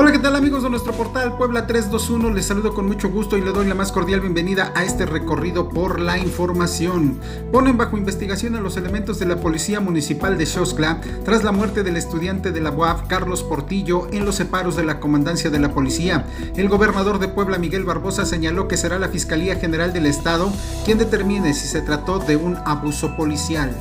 Hola, ¿qué tal amigos de nuestro portal Puebla 321? Les saludo con mucho gusto y le doy la más cordial bienvenida a este recorrido por la información. Ponen bajo investigación a los elementos de la Policía Municipal de Xoxla tras la muerte del estudiante de la UAF Carlos Portillo en los separos de la Comandancia de la Policía. El gobernador de Puebla Miguel Barbosa señaló que será la Fiscalía General del Estado quien determine si se trató de un abuso policial.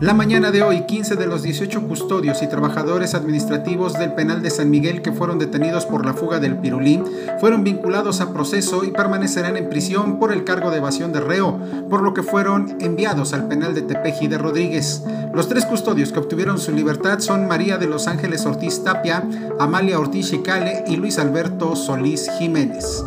La mañana de hoy, 15 de los 18 custodios y trabajadores administrativos del penal de San Miguel que fueron detenidos por la fuga del Pirulín fueron vinculados a proceso y permanecerán en prisión por el cargo de evasión de reo, por lo que fueron enviados al penal de Tepeji de Rodríguez. Los tres custodios que obtuvieron su libertad son María de los Ángeles Ortiz Tapia, Amalia Ortiz Chicale y Luis Alberto Solís Jiménez.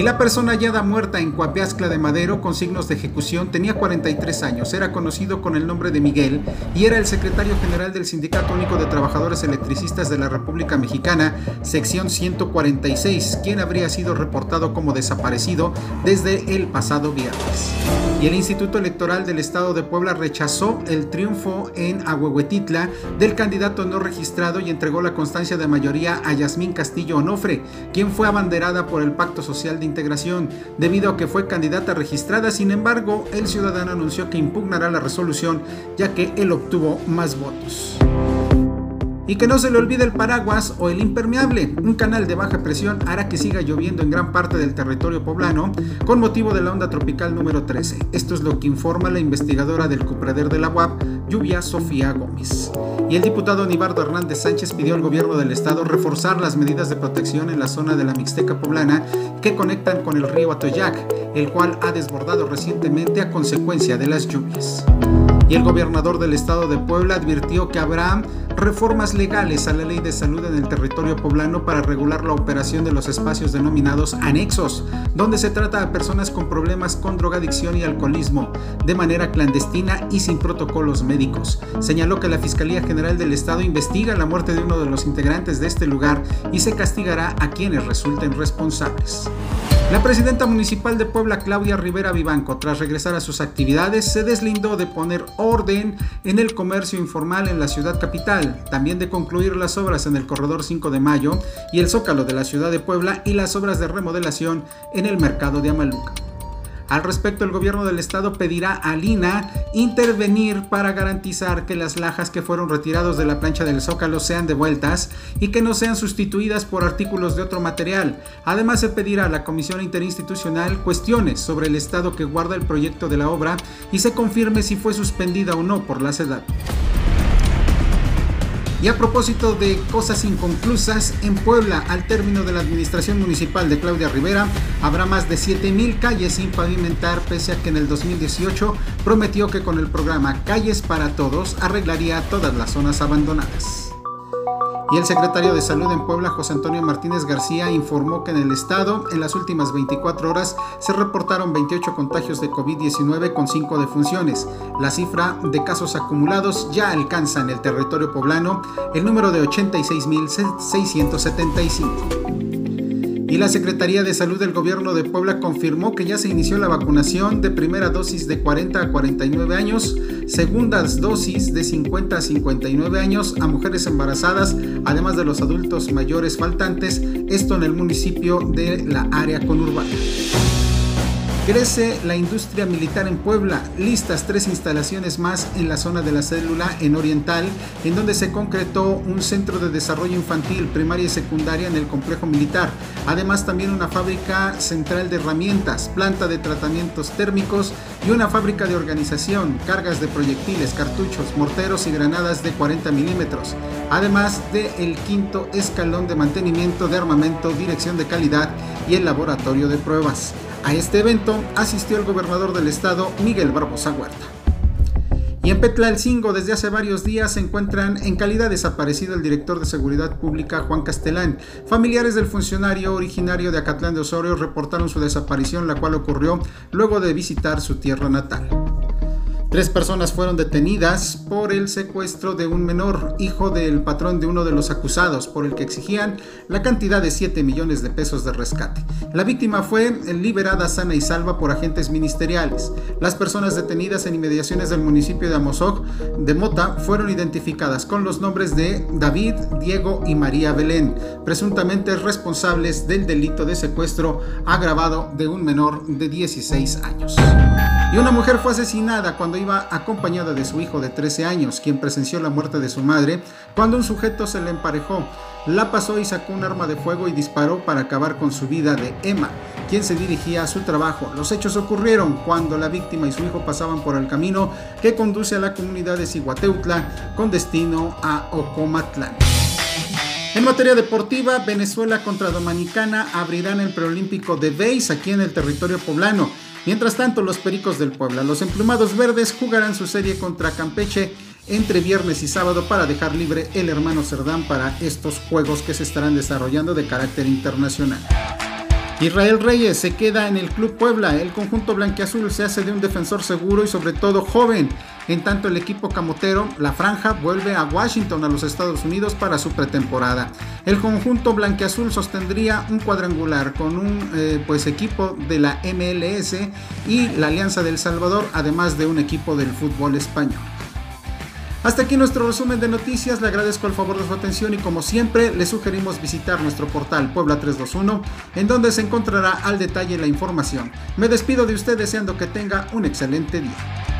Y la persona hallada muerta en Coapiazcla de Madero con signos de ejecución tenía 43 años, era conocido con el nombre de Miguel y era el secretario general del Sindicato Único de Trabajadores Electricistas de la República Mexicana, sección 146, quien habría sido reportado como desaparecido desde el pasado viernes. Y el Instituto Electoral del Estado de Puebla rechazó el triunfo en Ahuehuetitla del candidato no registrado y entregó la constancia de mayoría a Yasmín Castillo Onofre, quien fue abanderada por el Pacto Social de Integración, debido a que fue candidata registrada. Sin embargo, el ciudadano anunció que impugnará la resolución ya que él obtuvo más votos. Y que no se le olvide el paraguas o el impermeable. Un canal de baja presión hará que siga lloviendo en gran parte del territorio poblano con motivo de la onda tropical número 13. Esto es lo que informa la investigadora del Cupreder de la UAP, Lluvia Sofía Gómez. Y el diputado Anibardo Hernández Sánchez pidió al gobierno del estado reforzar las medidas de protección en la zona de la Mixteca poblana que conectan con el río Atoyac, el cual ha desbordado recientemente a consecuencia de las lluvias y el gobernador del estado de Puebla advirtió que habrá reformas legales a la ley de salud en el territorio poblano para regular la operación de los espacios denominados anexos, donde se trata a personas con problemas con drogadicción y alcoholismo de manera clandestina y sin protocolos médicos. Señaló que la Fiscalía General del Estado investiga la muerte de uno de los integrantes de este lugar y se castigará a quienes resulten responsables. La presidenta municipal de Puebla, Claudia Rivera Vivanco, tras regresar a sus actividades, se deslindó de poner orden en el comercio informal en la ciudad capital, también de concluir las obras en el Corredor 5 de Mayo y el Zócalo de la ciudad de Puebla y las obras de remodelación en el mercado de Amaluca. Al respecto, el gobierno del estado pedirá a Lina intervenir para garantizar que las lajas que fueron retirados de la plancha del Zócalo sean devueltas y que no sean sustituidas por artículos de otro material. Además, se pedirá a la Comisión Interinstitucional cuestiones sobre el estado que guarda el proyecto de la obra y se confirme si fue suspendida o no por la SEDAT. Y a propósito de cosas inconclusas, en Puebla, al término de la administración municipal de Claudia Rivera, habrá más de 7.000 calles sin pavimentar, pese a que en el 2018 prometió que con el programa Calles para Todos arreglaría todas las zonas abandonadas. Y el secretario de Salud en Puebla, José Antonio Martínez García, informó que en el estado, en las últimas 24 horas, se reportaron 28 contagios de COVID-19 con 5 defunciones. La cifra de casos acumulados ya alcanza en el territorio poblano el número de 86.675. Y la Secretaría de Salud del Gobierno de Puebla confirmó que ya se inició la vacunación de primera dosis de 40 a 49 años, segundas dosis de 50 a 59 años a mujeres embarazadas, además de los adultos mayores faltantes, esto en el municipio de la área conurbana. Crece la industria militar en Puebla, listas tres instalaciones más en la zona de la célula en Oriental, en donde se concretó un centro de desarrollo infantil, primaria y secundaria en el complejo militar. Además también una fábrica central de herramientas, planta de tratamientos térmicos y una fábrica de organización, cargas de proyectiles, cartuchos, morteros y granadas de 40 milímetros. Además de el quinto escalón de mantenimiento de armamento, dirección de calidad y el laboratorio de pruebas. A este evento asistió el gobernador del estado, Miguel Barbosa Huerta. Y en Petlalcingo desde hace varios días se encuentran en calidad desaparecido el director de Seguridad Pública Juan Castelán. Familiares del funcionario originario de Acatlán de Osorio reportaron su desaparición, la cual ocurrió luego de visitar su tierra natal. Tres personas fueron detenidas por el secuestro de un menor, hijo del patrón de uno de los acusados, por el que exigían la cantidad de 7 millones de pesos de rescate. La víctima fue liberada sana y salva por agentes ministeriales. Las personas detenidas en inmediaciones del municipio de Amozoc de Mota fueron identificadas con los nombres de David, Diego y María Belén, presuntamente responsables del delito de secuestro agravado de un menor de 16 años. Y una mujer fue asesinada cuando iba acompañada de su hijo de 13 años, quien presenció la muerte de su madre cuando un sujeto se le emparejó. La pasó y sacó un arma de fuego y disparó para acabar con su vida de Emma, quien se dirigía a su trabajo. Los hechos ocurrieron cuando la víctima y su hijo pasaban por el camino que conduce a la comunidad de Ciguateutla con destino a Ocomatlán. En materia deportiva, Venezuela contra Dominicana abrirán el preolímpico de Beis aquí en el territorio poblano. Mientras tanto, los Pericos del Puebla, los emplumados verdes, jugarán su serie contra Campeche entre viernes y sábado para dejar libre el hermano Cerdán para estos juegos que se estarán desarrollando de carácter internacional. Israel Reyes se queda en el Club Puebla. El conjunto blanquiazul se hace de un defensor seguro y sobre todo joven. En tanto el equipo camotero, la franja, vuelve a Washington, a los Estados Unidos, para su pretemporada. El conjunto blanquiazul sostendría un cuadrangular con un eh, pues, equipo de la MLS y la Alianza del Salvador, además de un equipo del fútbol español. Hasta aquí nuestro resumen de noticias, le agradezco el favor de su atención y como siempre le sugerimos visitar nuestro portal Puebla 321 en donde se encontrará al detalle la información. Me despido de usted deseando que tenga un excelente día.